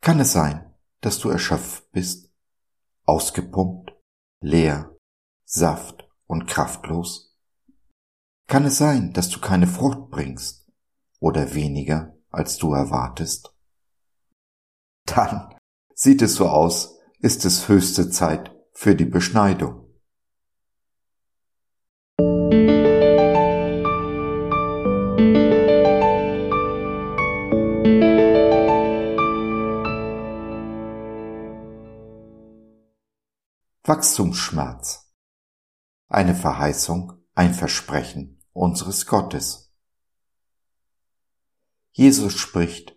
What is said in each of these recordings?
Kann es sein, dass du erschöpft bist, ausgepumpt, leer, saft und kraftlos? Kann es sein, dass du keine Frucht bringst oder weniger, als du erwartest? Dann sieht es so aus, ist es höchste Zeit für die Beschneidung. Wachstumsschmerz. Eine Verheißung, ein Versprechen unseres Gottes. Jesus spricht,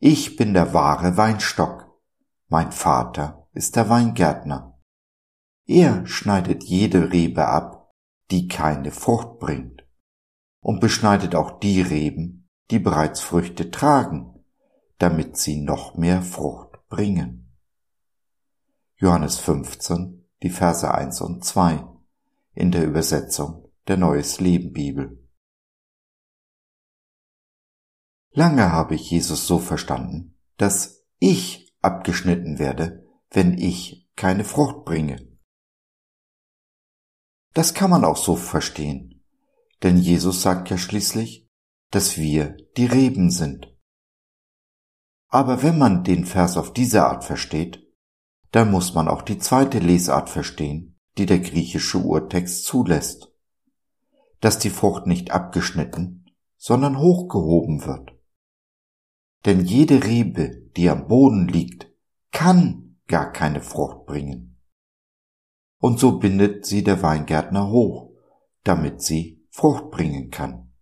Ich bin der wahre Weinstock, mein Vater ist der Weingärtner. Er schneidet jede Rebe ab, die keine Frucht bringt, und beschneidet auch die Reben, die bereits Früchte tragen, damit sie noch mehr Frucht bringen. Johannes 15, die Verse 1 und 2 in der Übersetzung der Neues Leben Bibel. Lange habe ich Jesus so verstanden, dass ich abgeschnitten werde, wenn ich keine Frucht bringe. Das kann man auch so verstehen, denn Jesus sagt ja schließlich, dass wir die Reben sind. Aber wenn man den Vers auf diese Art versteht, dann muss man auch die zweite Lesart verstehen, die der griechische Urtext zulässt, dass die Frucht nicht abgeschnitten, sondern hochgehoben wird. Denn jede Rebe, die am Boden liegt, kann gar keine Frucht bringen. Und so bindet sie der Weingärtner hoch, damit sie Frucht bringen kann.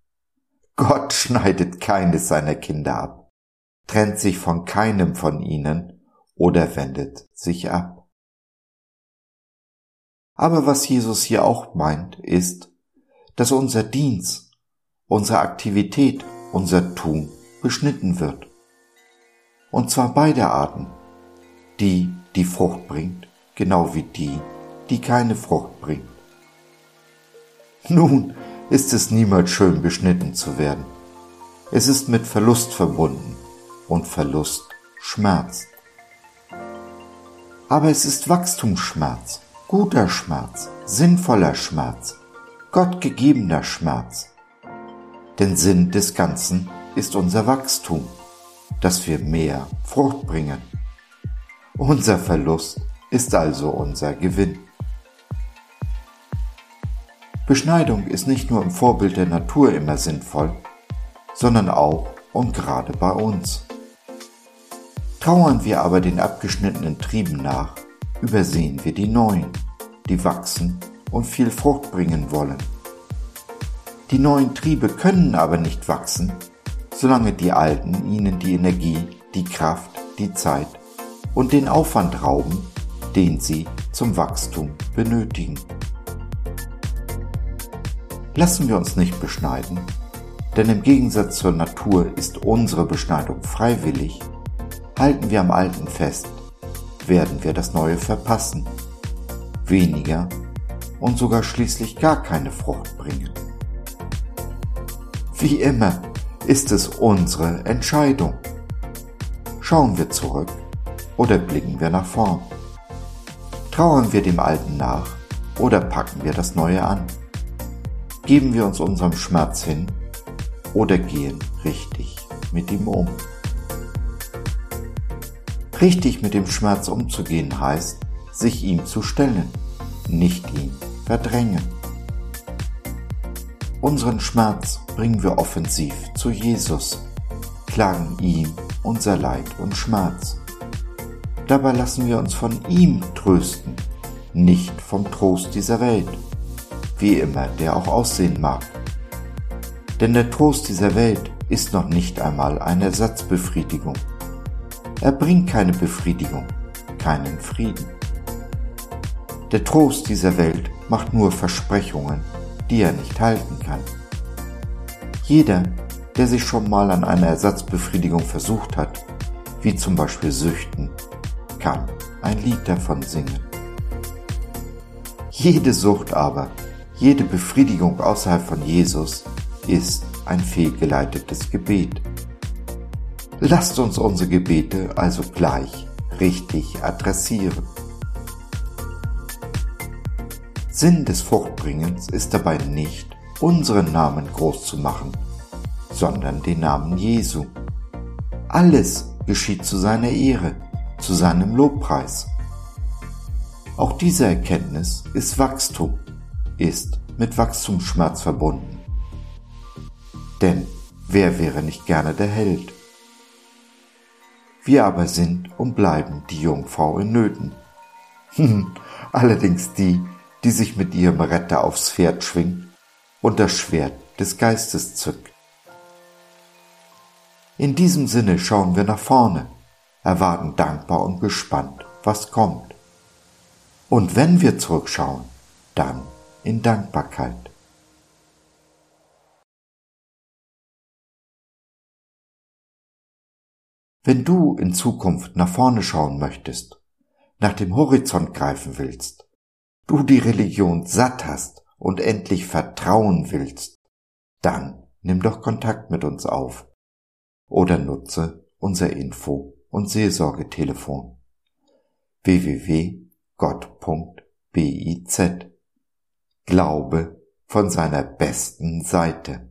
Gott schneidet keines seiner Kinder ab, trennt sich von keinem von ihnen oder wendet sich ab. Aber was Jesus hier auch meint, ist, dass unser Dienst, unsere Aktivität, unser Tun beschnitten wird. Und zwar beide Arten. Die, die Frucht bringt, genau wie die, die keine Frucht bringt. Nun ist es niemals schön beschnitten zu werden. Es ist mit Verlust verbunden und Verlust schmerzt. Aber es ist Wachstumsschmerz, guter Schmerz, sinnvoller Schmerz, gottgegebener Schmerz. Denn Sinn des Ganzen ist unser Wachstum, dass wir mehr Frucht bringen. Unser Verlust ist also unser Gewinn. Beschneidung ist nicht nur im Vorbild der Natur immer sinnvoll, sondern auch und gerade bei uns. Trauern wir aber den abgeschnittenen Trieben nach, übersehen wir die neuen, die wachsen und viel Frucht bringen wollen. Die neuen Triebe können aber nicht wachsen, solange die alten ihnen die Energie, die Kraft, die Zeit und den Aufwand rauben, den sie zum Wachstum benötigen. Lassen wir uns nicht beschneiden, denn im Gegensatz zur Natur ist unsere Beschneidung freiwillig Halten wir am Alten fest, werden wir das Neue verpassen, weniger und sogar schließlich gar keine Frucht bringen. Wie immer ist es unsere Entscheidung. Schauen wir zurück oder blicken wir nach vorn? Trauern wir dem Alten nach oder packen wir das Neue an? Geben wir uns unserem Schmerz hin oder gehen richtig mit ihm um? Richtig mit dem Schmerz umzugehen heißt, sich ihm zu stellen, nicht ihn verdrängen. Unseren Schmerz bringen wir offensiv zu Jesus, klagen ihm unser Leid und Schmerz. Dabei lassen wir uns von ihm trösten, nicht vom Trost dieser Welt, wie immer der auch aussehen mag. Denn der Trost dieser Welt ist noch nicht einmal eine Ersatzbefriedigung Er bringt keine Befriedigung, keinen Frieden. Der Trost dieser Welt macht nur Versprechungen, die er nicht halten kann. Jeder, der sich schon mal an einer Ersatzbefriedigung versucht hat, wie zum Beispiel Süchten, kann ein Lied davon singen. Jede Sucht aber, jede Befriedigung außerhalb von Jesus ist ein fehlgeleitetes Gebet. Lasst uns unsere Gebete also gleich richtig adressieren. Sinn des Fruchtbringens ist dabei nicht, unseren Namen groß zu machen, sondern den Namen Jesu. Alles geschieht zu seiner Ehre, zu seinem Lobpreis. Auch diese Erkenntnis ist Wachstum, ist mit Wachstumsschmerz verbunden. Denn wer wäre nicht gerne der Held? Wir aber sind und bleiben die Jungfrau in Nöten. Allerdings die, die sich mit ihrem Retter aufs Pferd schwingt und das Schwert des Geistes zückt. In diesem Sinne schauen wir nach vorne, erwarten dankbar und gespannt, was kommt. Und wenn wir zurückschauen, dann in Dankbarkeit. Wenn du in Zukunft nach vorne schauen möchtest, nach dem Horizont greifen willst, du die Religion satt hast und endlich vertrauen willst, dann nimm doch Kontakt mit uns auf oder nutze unser Info- und Seelsorgetelefon www.gott.biz Glaube von seiner besten Seite.